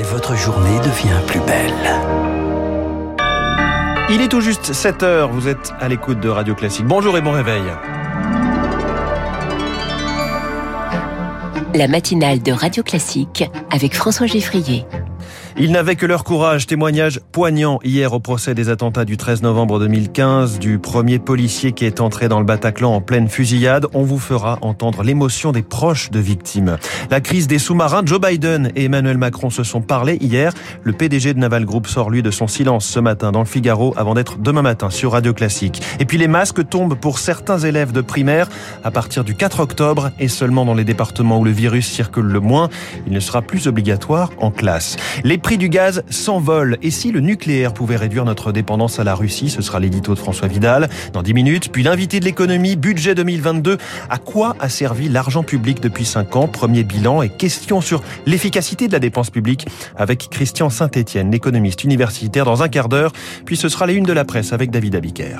et votre journée devient plus belle. Il est tout juste 7 heures, vous êtes à l'écoute de Radio Classique. Bonjour et bon réveil. La matinale de Radio Classique avec François Geffrier. Ils n'avaient que leur courage. Témoignage poignant hier au procès des attentats du 13 novembre 2015 du premier policier qui est entré dans le Bataclan en pleine fusillade. On vous fera entendre l'émotion des proches de victimes. La crise des sous-marins, Joe Biden et Emmanuel Macron se sont parlé hier. Le PDG de Naval Group sort lui de son silence ce matin dans le Figaro avant d'être demain matin sur Radio Classique. Et puis les masques tombent pour certains élèves de primaire à partir du 4 octobre et seulement dans les départements où le virus circule le moins. Il ne sera plus obligatoire en classe. Prix du gaz s'envolent. Et si le nucléaire pouvait réduire notre dépendance à la Russie, ce sera l'édito de François Vidal dans 10 minutes. Puis l'invité de l'économie, budget 2022. À quoi a servi l'argent public depuis 5 ans? Premier bilan et question sur l'efficacité de la dépense publique avec Christian Saint-Etienne, l'économiste universitaire, dans un quart d'heure. Puis ce sera les unes de la presse avec David Abiker.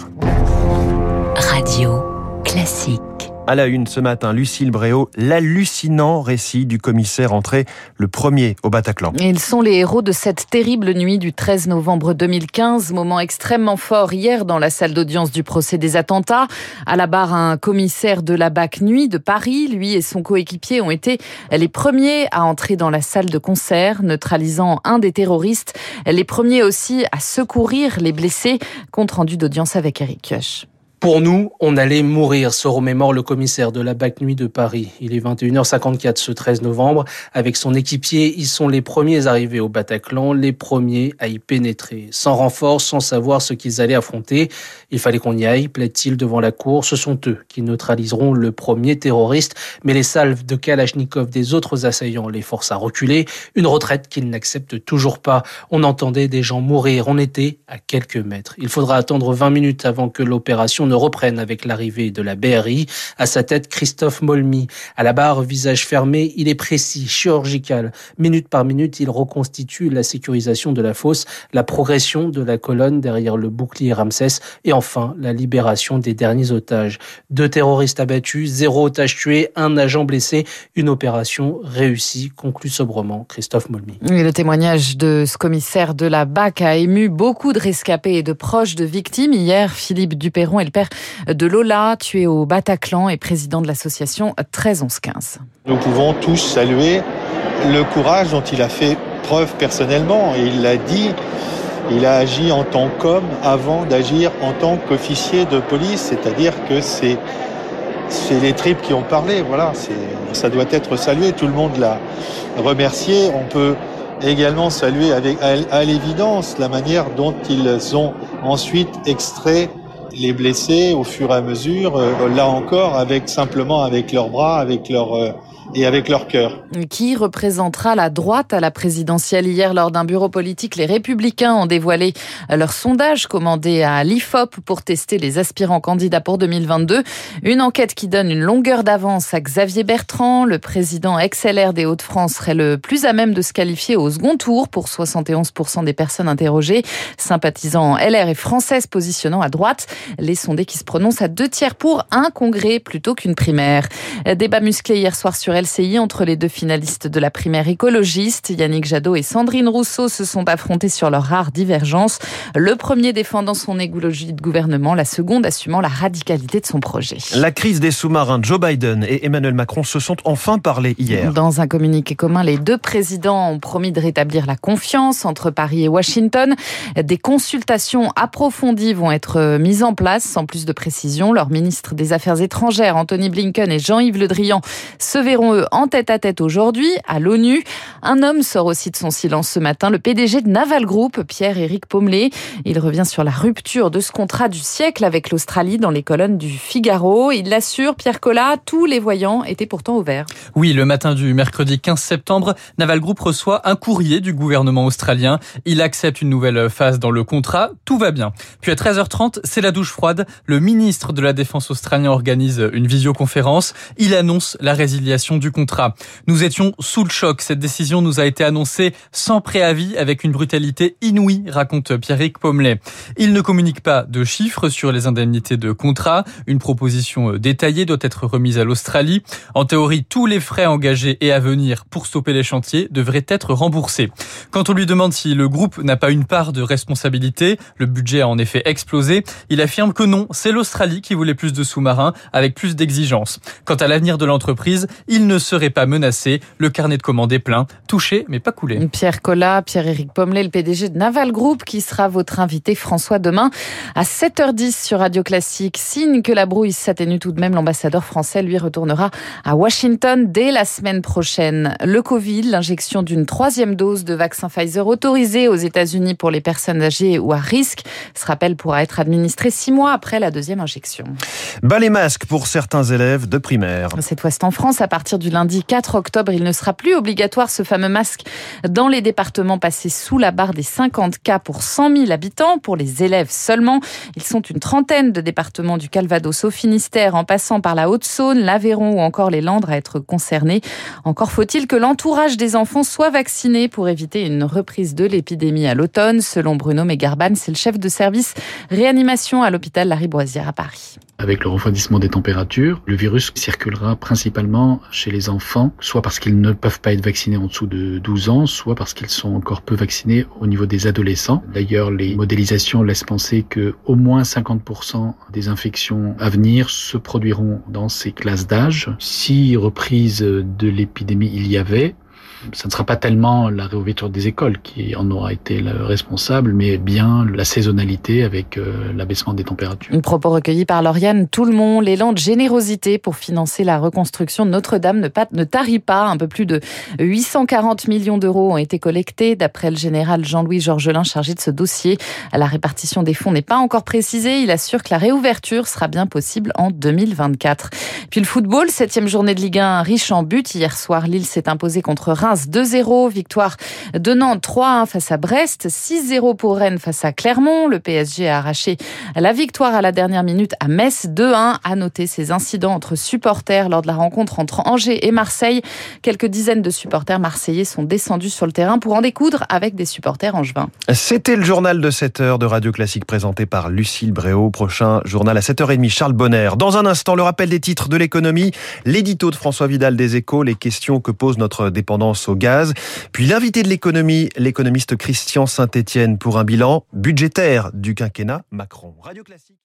Radio classique. À la une ce matin, Lucille Bréau, l'hallucinant récit du commissaire entré le premier au Bataclan. Ils sont les héros de cette terrible nuit du 13 novembre 2015, moment extrêmement fort hier dans la salle d'audience du procès des attentats. À la barre, un commissaire de la BAC Nuit de Paris, lui et son coéquipier ont été les premiers à entrer dans la salle de concert, neutralisant un des terroristes, les premiers aussi à secourir les blessés. Compte rendu d'audience avec Eric Kioch. Pour nous, on allait mourir, se remémore le commissaire de la BAC Nuit de Paris. Il est 21h54 ce 13 novembre. Avec son équipier, ils sont les premiers arrivés au Bataclan, les premiers à y pénétrer. Sans renfort, sans savoir ce qu'ils allaient affronter. Il fallait qu'on y aille, plaît-il devant la cour. Ce sont eux qui neutraliseront le premier terroriste. Mais les salves de Kalachnikov des autres assaillants les forcent à reculer. Une retraite qu'ils n'acceptent toujours pas. On entendait des gens mourir. On était à quelques mètres. Il faudra attendre 20 minutes avant que l'opération ne reprennent avec l'arrivée de la BRI. À sa tête, Christophe Molmy. À la barre, visage fermé, il est précis, chirurgical. Minute par minute, il reconstitue la sécurisation de la fosse, la progression de la colonne derrière le bouclier Ramsès et enfin la libération des derniers otages. Deux terroristes abattus, zéro otage tué, un agent blessé. Une opération réussie, conclut sobrement Christophe Molmy. le témoignage de ce commissaire de la BAC a ému beaucoup de rescapés et de proches de victimes. Hier, Philippe Duperron est le père de Lola, tué au Bataclan et président de l'association 13-11-15. Nous pouvons tous saluer le courage dont il a fait preuve personnellement. Il l'a dit, il a agi en tant qu'homme avant d'agir en tant qu'officier de police, c'est-à-dire que c'est c'est les tripes qui ont parlé, voilà, ça doit être salué, tout le monde l'a remercié. On peut également saluer avec, à l'évidence la manière dont ils ont ensuite extrait les blessés au fur et à mesure, euh, là encore, avec simplement avec leurs bras, avec leur euh, et avec leur cœur. Qui représentera la droite à la présidentielle Hier, lors d'un bureau politique, les Républicains ont dévoilé leur sondage commandé à l'IFOP pour tester les aspirants candidats pour 2022. Une enquête qui donne une longueur d'avance à Xavier Bertrand. Le président XLR des Hauts-de-France serait le plus à même de se qualifier au second tour pour 71% des personnes interrogées. Sympathisant LR et française positionnant à droite, les sondés qui se prononcent à deux tiers pour un congrès plutôt qu'une primaire. Débat musclé hier soir sur LCI entre les deux finalistes de la primaire écologiste. Yannick Jadot et Sandrine Rousseau se sont affrontés sur leur rare divergence. Le premier défendant son écologie de gouvernement, la seconde assumant la radicalité de son projet. La crise des sous-marins, Joe Biden et Emmanuel Macron se sont enfin parlé hier. Dans un communiqué commun, les deux présidents ont promis de rétablir la confiance entre Paris et Washington. Des consultations approfondies vont être mises en place, sans plus de précision. Leur ministre des Affaires étrangères, Anthony Blinken et Jean-Yves Le Drian, se verront en tête à tête aujourd'hui à l'ONU. Un homme sort aussi de son silence ce matin, le PDG de Naval Group, Pierre-Éric Pommelet. Il revient sur la rupture de ce contrat du siècle avec l'Australie dans les colonnes du Figaro. Il l'assure, Pierre Collat, tous les voyants étaient pourtant ouverts. Oui, le matin du mercredi 15 septembre, Naval Group reçoit un courrier du gouvernement australien. Il accepte une nouvelle phase dans le contrat. Tout va bien. Puis à 13h30, c'est la douche froide. Le ministre de la Défense australien organise une visioconférence. Il annonce la résiliation du contrat. Nous étions sous le choc. Cette décision nous a été annoncée sans préavis avec une brutalité inouïe, raconte Pierrick Pommelet. Il ne communique pas de chiffres sur les indemnités de contrat. Une proposition détaillée doit être remise à l'Australie. En théorie, tous les frais engagés et à venir pour stopper les chantiers devraient être remboursés. Quand on lui demande si le groupe n'a pas une part de responsabilité, le budget a en effet explosé, il affirme que non, c'est l'Australie qui voulait plus de sous-marins avec plus d'exigences. Quant à l'avenir de l'entreprise, ne serait pas menacé. Le carnet de commandes est plein, touché mais pas coulé. Pierre Collat, Pierre-Éric Pommelet, le PDG de Naval Group, qui sera votre invité François demain à 7h10 sur Radio Classique. Signe que la brouille s'atténue tout de même, l'ambassadeur français lui retournera à Washington dès la semaine prochaine. Le Covid, l'injection d'une troisième dose de vaccin Pfizer autorisée aux États-Unis pour les personnes âgées ou à risque. Ce rappel pourra être administré six mois après la deuxième injection. Bas les masques pour certains élèves de primaire. C'est ouest en France. À partir du lundi 4 octobre, il ne sera plus obligatoire ce fameux masque dans les départements passés sous la barre des 50 cas pour 100 000 habitants. Pour les élèves seulement, ils sont une trentaine de départements du Calvados au Finistère, en passant par la Haute-Saône, l'Aveyron ou encore les Landes à être concernés. Encore faut-il que l'entourage des enfants soit vacciné pour éviter une reprise de l'épidémie à l'automne. Selon Bruno Megarban, c'est le chef de service réanimation à l'hôpital Lariboisière à Paris. Avec le refroidissement des températures, le virus circulera principalement chez les enfants, soit parce qu'ils ne peuvent pas être vaccinés en dessous de 12 ans, soit parce qu'ils sont encore peu vaccinés au niveau des adolescents. D'ailleurs, les modélisations laissent penser que au moins 50% des infections à venir se produiront dans ces classes d'âge. Si reprise de l'épidémie il y avait, ce ne sera pas tellement la réouverture des écoles qui en aura été le responsable, mais bien la saisonnalité avec euh, l'abaissement des températures. Un propos recueilli par Lauriane Tout-le-Monde, l'élan de générosité pour financer la reconstruction de Notre-Dame ne, tarit pas. Un peu plus de 840 millions d'euros ont été collectés, d'après le général Jean-Louis Georgelin chargé de ce dossier. La répartition des fonds n'est pas encore précisée. Il assure que la réouverture sera bien possible en 2024. Puis le football, septième journée de Ligue 1, riche en buts. Hier soir, Lille s'est imposé contre Reims 2-0. Victoire de Nantes 3-1 face à Brest. 6-0 pour Rennes face à Clermont. Le PSG a arraché la victoire à la dernière minute à Metz 2-1. À noter ces incidents entre supporters lors de la rencontre entre Angers et Marseille. Quelques dizaines de supporters marseillais sont descendus sur le terrain pour en découdre avec des supporters angevins. C'était le journal de 7 heures de Radio Classique présenté par Lucille Bréau. Prochain journal à 7h30, Charles Bonner. Dans un instant, le rappel des titres de l'économie, l'édito de François Vidal des Échos, les questions que pose notre dépendance au gaz. Puis l'invité de l'économie, l'économiste Christian Saint-Etienne pour un bilan budgétaire du quinquennat Macron. Radio Classique.